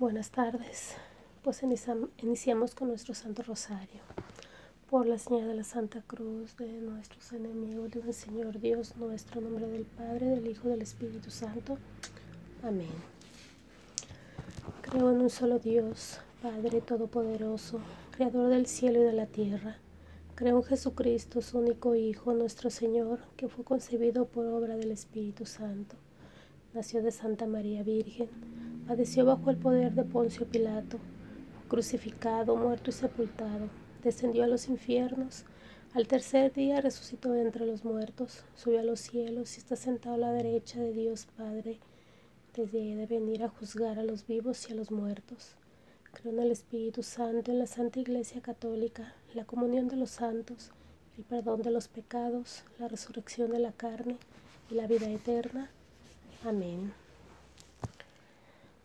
Buenas tardes. Pues iniciamos con nuestro Santo Rosario. Por la señal de la Santa Cruz de nuestros enemigos, del Señor Dios nuestro, nombre del Padre, del Hijo, del Espíritu Santo. Amén. Creo en un solo Dios, Padre Todopoderoso, Creador del cielo y de la tierra. Creo en Jesucristo, su único Hijo, nuestro Señor, que fue concebido por obra del Espíritu Santo. Nació de Santa María Virgen padeció bajo el poder de Poncio Pilato, crucificado, muerto y sepultado, descendió a los infiernos, al tercer día resucitó entre los muertos, subió a los cielos y está sentado a la derecha de Dios Padre, desde de venir a juzgar a los vivos y a los muertos. Creo en el Espíritu Santo, en la Santa Iglesia Católica, la comunión de los santos, el perdón de los pecados, la resurrección de la carne y la vida eterna. Amén.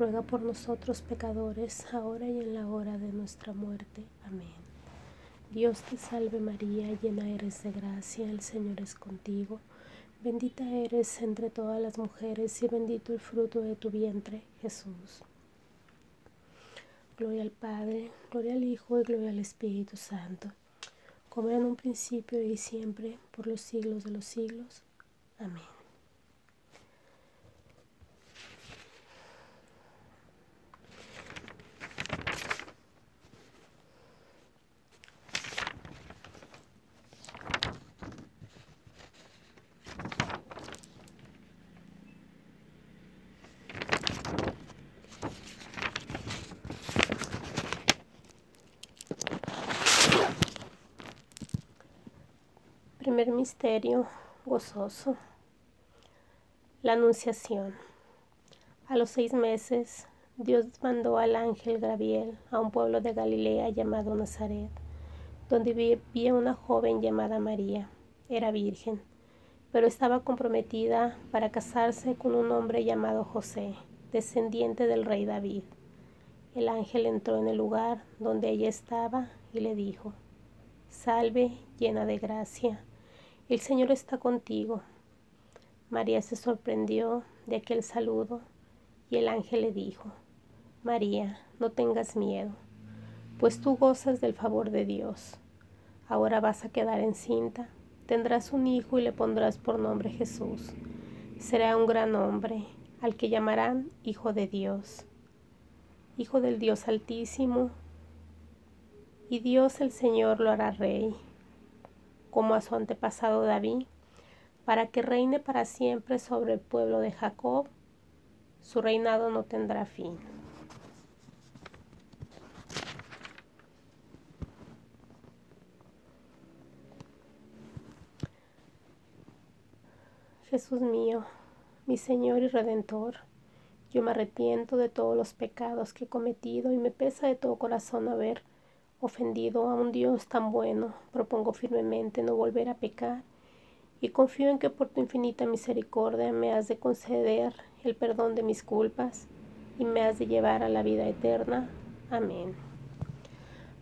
ruega por nosotros pecadores, ahora y en la hora de nuestra muerte. Amén. Dios te salve María, llena eres de gracia, el Señor es contigo. Bendita eres entre todas las mujeres y bendito el fruto de tu vientre, Jesús. Gloria al Padre, gloria al Hijo y gloria al Espíritu Santo, como en un principio y siempre, por los siglos de los siglos. Amén. Misterio gozoso. La Anunciación. A los seis meses, Dios mandó al ángel Gabriel a un pueblo de Galilea llamado Nazaret, donde vivía una joven llamada María. Era virgen, pero estaba comprometida para casarse con un hombre llamado José, descendiente del rey David. El ángel entró en el lugar donde ella estaba y le dijo, Salve, llena de gracia el Señor está contigo. María se sorprendió de aquel saludo y el ángel le dijo, María, no tengas miedo, pues tú gozas del favor de Dios. Ahora vas a quedar encinta, tendrás un hijo y le pondrás por nombre Jesús. Será un gran hombre, al que llamarán Hijo de Dios, Hijo del Dios Altísimo, y Dios el Señor lo hará rey como a su antepasado David, para que reine para siempre sobre el pueblo de Jacob. Su reinado no tendrá fin. Jesús mío, mi Señor y Redentor, yo me arrepiento de todos los pecados que he cometido y me pesa de todo corazón haber ofendido a un Dios tan bueno, propongo firmemente no volver a pecar y confío en que por tu infinita misericordia me has de conceder el perdón de mis culpas y me has de llevar a la vida eterna. Amén.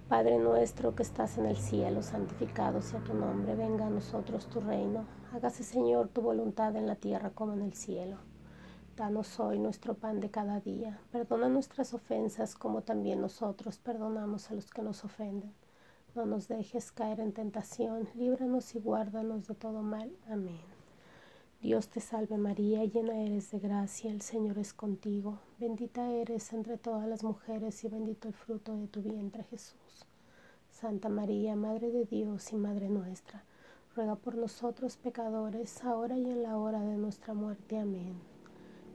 Padre nuestro que estás en el cielo, santificado sea tu nombre, venga a nosotros tu reino, hágase Señor tu voluntad en la tierra como en el cielo. Danos hoy nuestro pan de cada día. Perdona nuestras ofensas como también nosotros perdonamos a los que nos ofenden. No nos dejes caer en tentación, líbranos y guárdanos de todo mal. Amén. Dios te salve María, llena eres de gracia, el Señor es contigo. Bendita eres entre todas las mujeres y bendito el fruto de tu vientre Jesús. Santa María, Madre de Dios y Madre nuestra, ruega por nosotros pecadores, ahora y en la hora de nuestra muerte. Amén.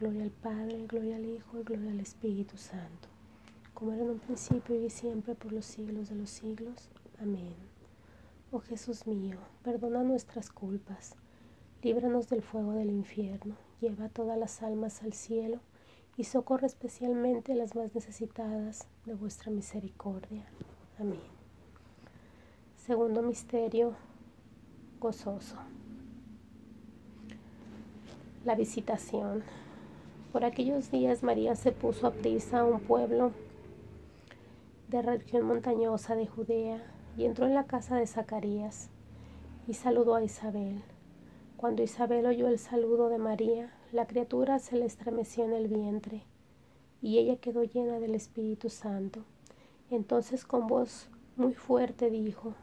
Gloria al Padre, gloria al Hijo y gloria al Espíritu Santo, como era en un principio y siempre por los siglos de los siglos. Amén. Oh Jesús mío, perdona nuestras culpas, líbranos del fuego del infierno, lleva todas las almas al cielo y socorre especialmente a las más necesitadas de vuestra misericordia. Amén. Segundo misterio gozoso. La visitación. Por aquellos días María se puso a prisa a un pueblo de región montañosa de Judea y entró en la casa de Zacarías y saludó a Isabel. Cuando Isabel oyó el saludo de María, la criatura se le estremeció en el vientre y ella quedó llena del Espíritu Santo. Entonces con voz muy fuerte dijo,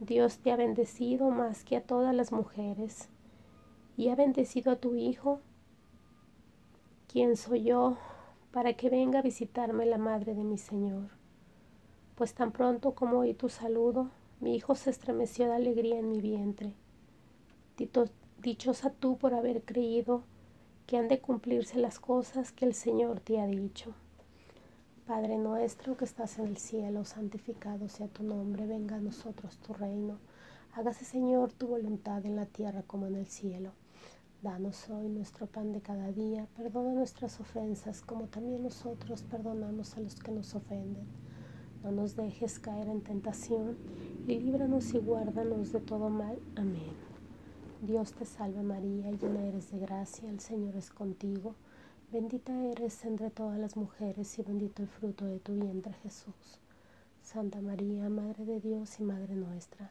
Dios te ha bendecido más que a todas las mujeres y ha bendecido a tu Hijo. ¿Quién soy yo para que venga a visitarme la madre de mi Señor? Pues tan pronto como oí tu saludo, mi hijo se estremeció de alegría en mi vientre. Dichosa tú por haber creído que han de cumplirse las cosas que el Señor te ha dicho. Padre nuestro que estás en el cielo, santificado sea tu nombre, venga a nosotros tu reino. Hágase Señor tu voluntad en la tierra como en el cielo. Danos hoy nuestro pan de cada día, perdona nuestras ofensas como también nosotros perdonamos a los que nos ofenden. No nos dejes caer en tentación y líbranos y guárdanos de todo mal. Amén. Dios te salve María, llena eres de gracia, el Señor es contigo. Bendita eres entre todas las mujeres y bendito el fruto de tu vientre Jesús. Santa María, Madre de Dios y Madre nuestra,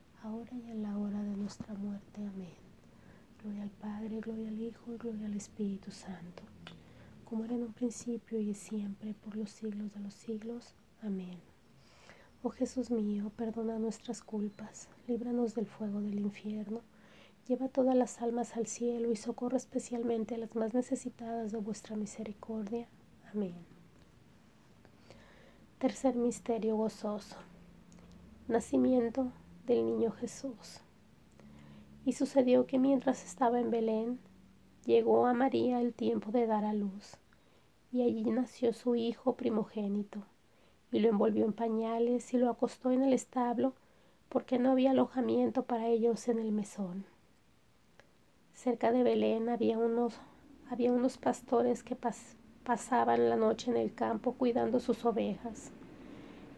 ahora y en la hora de nuestra muerte. Amén. Gloria al Padre, gloria al Hijo y gloria al Espíritu Santo, como era en un principio y siempre, por los siglos de los siglos. Amén. Oh Jesús mío, perdona nuestras culpas, líbranos del fuego del infierno, lleva todas las almas al cielo y socorre especialmente a las más necesitadas de vuestra misericordia. Amén. Tercer misterio gozoso. Nacimiento del niño Jesús. Y sucedió que mientras estaba en Belén, llegó a María el tiempo de dar a luz, y allí nació su hijo primogénito, y lo envolvió en pañales y lo acostó en el establo, porque no había alojamiento para ellos en el mesón. Cerca de Belén había unos, había unos pastores que pasaban la noche en el campo cuidando sus ovejas.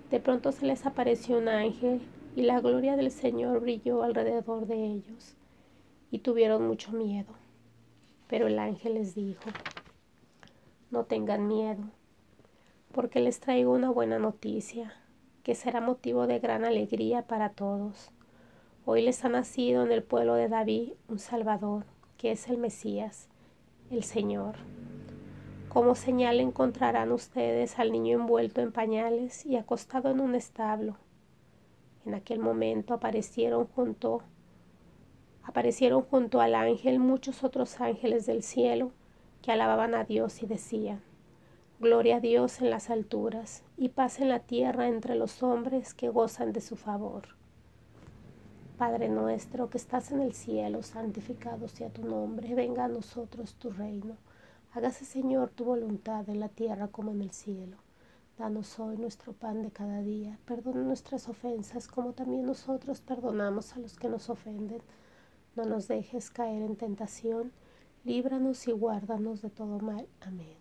De pronto se les apareció un ángel y la gloria del Señor brilló alrededor de ellos, y tuvieron mucho miedo. Pero el ángel les dijo, no tengan miedo, porque les traigo una buena noticia, que será motivo de gran alegría para todos. Hoy les ha nacido en el pueblo de David un Salvador, que es el Mesías, el Señor. Como señal encontrarán ustedes al niño envuelto en pañales y acostado en un establo. En aquel momento aparecieron junto aparecieron junto al ángel muchos otros ángeles del cielo que alababan a Dios y decían: Gloria a Dios en las alturas y paz en la tierra entre los hombres que gozan de su favor. Padre nuestro que estás en el cielo, santificado sea tu nombre, venga a nosotros tu reino. Hágase Señor tu voluntad en la tierra como en el cielo. Danos hoy nuestro pan de cada día. Perdona nuestras ofensas como también nosotros perdonamos a los que nos ofenden. No nos dejes caer en tentación. Líbranos y guárdanos de todo mal. Amén.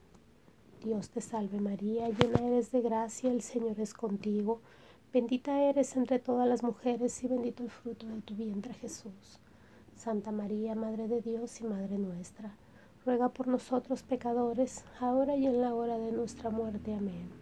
Dios te salve María, llena eres de gracia, el Señor es contigo. Bendita eres entre todas las mujeres y bendito el fruto de tu vientre Jesús. Santa María, Madre de Dios y Madre nuestra, ruega por nosotros pecadores, ahora y en la hora de nuestra muerte. Amén.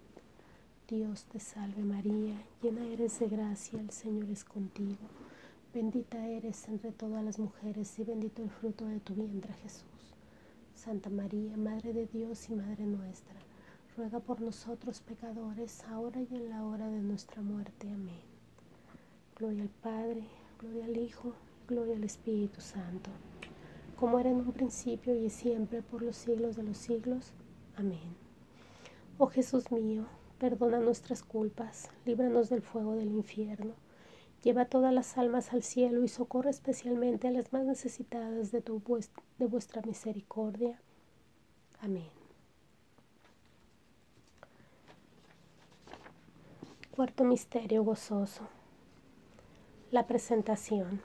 Dios te salve María, llena eres de gracia, el Señor es contigo. Bendita eres entre todas las mujeres y bendito el fruto de tu vientre Jesús. Santa María, Madre de Dios y Madre nuestra, ruega por nosotros pecadores, ahora y en la hora de nuestra muerte. Amén. Gloria al Padre, gloria al Hijo, gloria al Espíritu Santo, como era en un principio y siempre, por los siglos de los siglos. Amén. Oh Jesús mío, perdona nuestras culpas, líbranos del fuego del infierno, lleva todas las almas al cielo y socorre especialmente a las más necesitadas de, tu, de vuestra misericordia. Amén. Cuarto misterio gozoso. La presentación.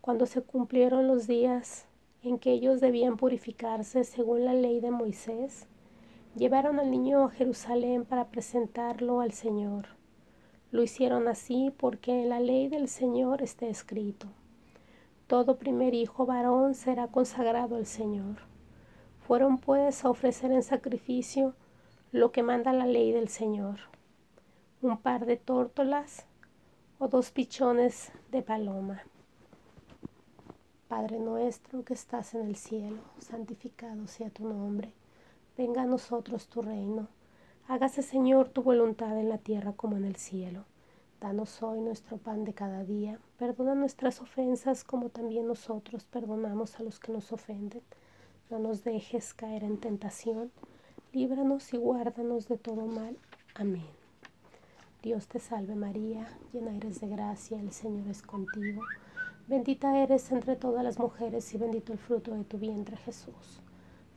Cuando se cumplieron los días en que ellos debían purificarse según la ley de Moisés, llevaron al niño a Jerusalén para presentarlo al Señor. Lo hicieron así porque en la ley del Señor está escrito, todo primer hijo varón será consagrado al Señor. Fueron pues a ofrecer en sacrificio lo que manda la ley del Señor un par de tórtolas o dos pichones de paloma. Padre nuestro que estás en el cielo, santificado sea tu nombre. Venga a nosotros tu reino. Hágase, Señor, tu voluntad en la tierra como en el cielo. Danos hoy nuestro pan de cada día. Perdona nuestras ofensas como también nosotros perdonamos a los que nos ofenden. No nos dejes caer en tentación. Líbranos y guárdanos de todo mal. Amén. Dios te salve María, llena eres de gracia, el Señor es contigo. Bendita eres entre todas las mujeres y bendito el fruto de tu vientre Jesús.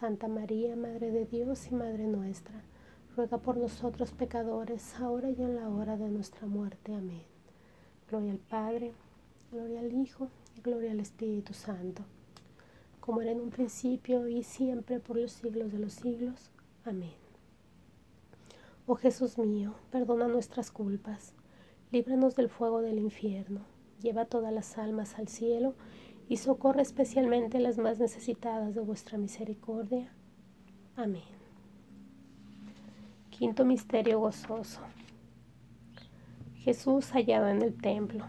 Santa María, Madre de Dios y Madre nuestra, ruega por nosotros pecadores, ahora y en la hora de nuestra muerte. Amén. Gloria al Padre, gloria al Hijo Gloria al Espíritu Santo, como era en un principio y siempre por los siglos de los siglos. Amén. Oh Jesús mío, perdona nuestras culpas, líbranos del fuego del infierno, lleva todas las almas al cielo y socorre especialmente las más necesitadas de vuestra misericordia. Amén. Quinto Misterio Gozoso. Jesús hallado en el templo.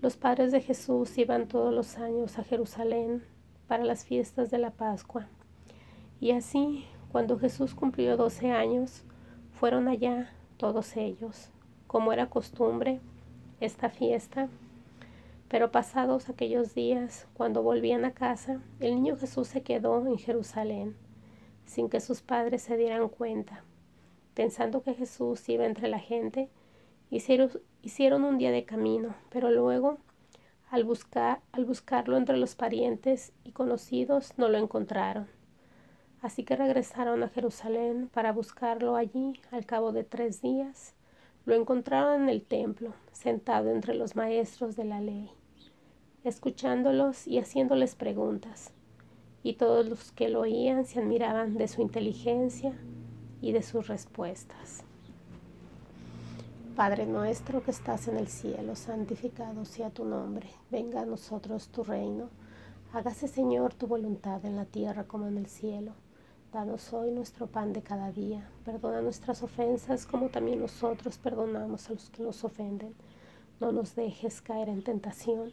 Los padres de Jesús iban todos los años a Jerusalén para las fiestas de la Pascua. Y así, cuando Jesús cumplió doce años, fueron allá todos ellos, como era costumbre, esta fiesta. Pero pasados aquellos días, cuando volvían a casa, el niño Jesús se quedó en Jerusalén, sin que sus padres se dieran cuenta. Pensando que Jesús iba entre la gente, hicieron, un día de camino, pero luego, al, buscar, al buscarlo entre los parientes y conocidos, no lo encontraron. Así que regresaron a Jerusalén para buscarlo allí al cabo de tres días. Lo encontraron en el templo, sentado entre los maestros de la ley, escuchándolos y haciéndoles preguntas. Y todos los que lo oían se admiraban de su inteligencia y de sus respuestas. Padre nuestro que estás en el cielo, santificado sea tu nombre, venga a nosotros tu reino, hágase Señor tu voluntad en la tierra como en el cielo. Danos hoy nuestro pan de cada día, perdona nuestras ofensas como también nosotros perdonamos a los que nos ofenden. No nos dejes caer en tentación,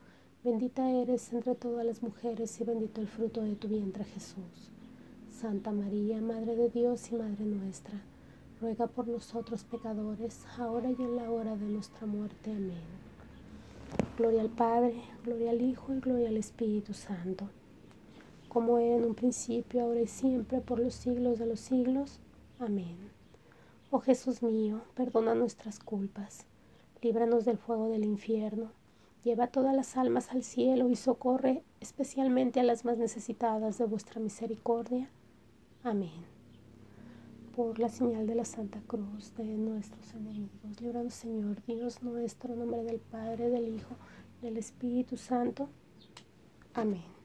Bendita eres entre todas las mujeres y bendito el fruto de tu vientre Jesús. Santa María, Madre de Dios y Madre nuestra, ruega por nosotros pecadores, ahora y en la hora de nuestra muerte. Amén. Gloria al Padre, gloria al Hijo y gloria al Espíritu Santo como era en un principio, ahora y siempre, por los siglos de los siglos. Amén. Oh Jesús mío, perdona nuestras culpas, líbranos del fuego del infierno, lleva todas las almas al cielo y socorre especialmente a las más necesitadas de vuestra misericordia. Amén. Por la señal de la Santa Cruz de nuestros enemigos, líbranos Señor, Dios nuestro, en nombre del Padre, del Hijo, del Espíritu Santo. Amén.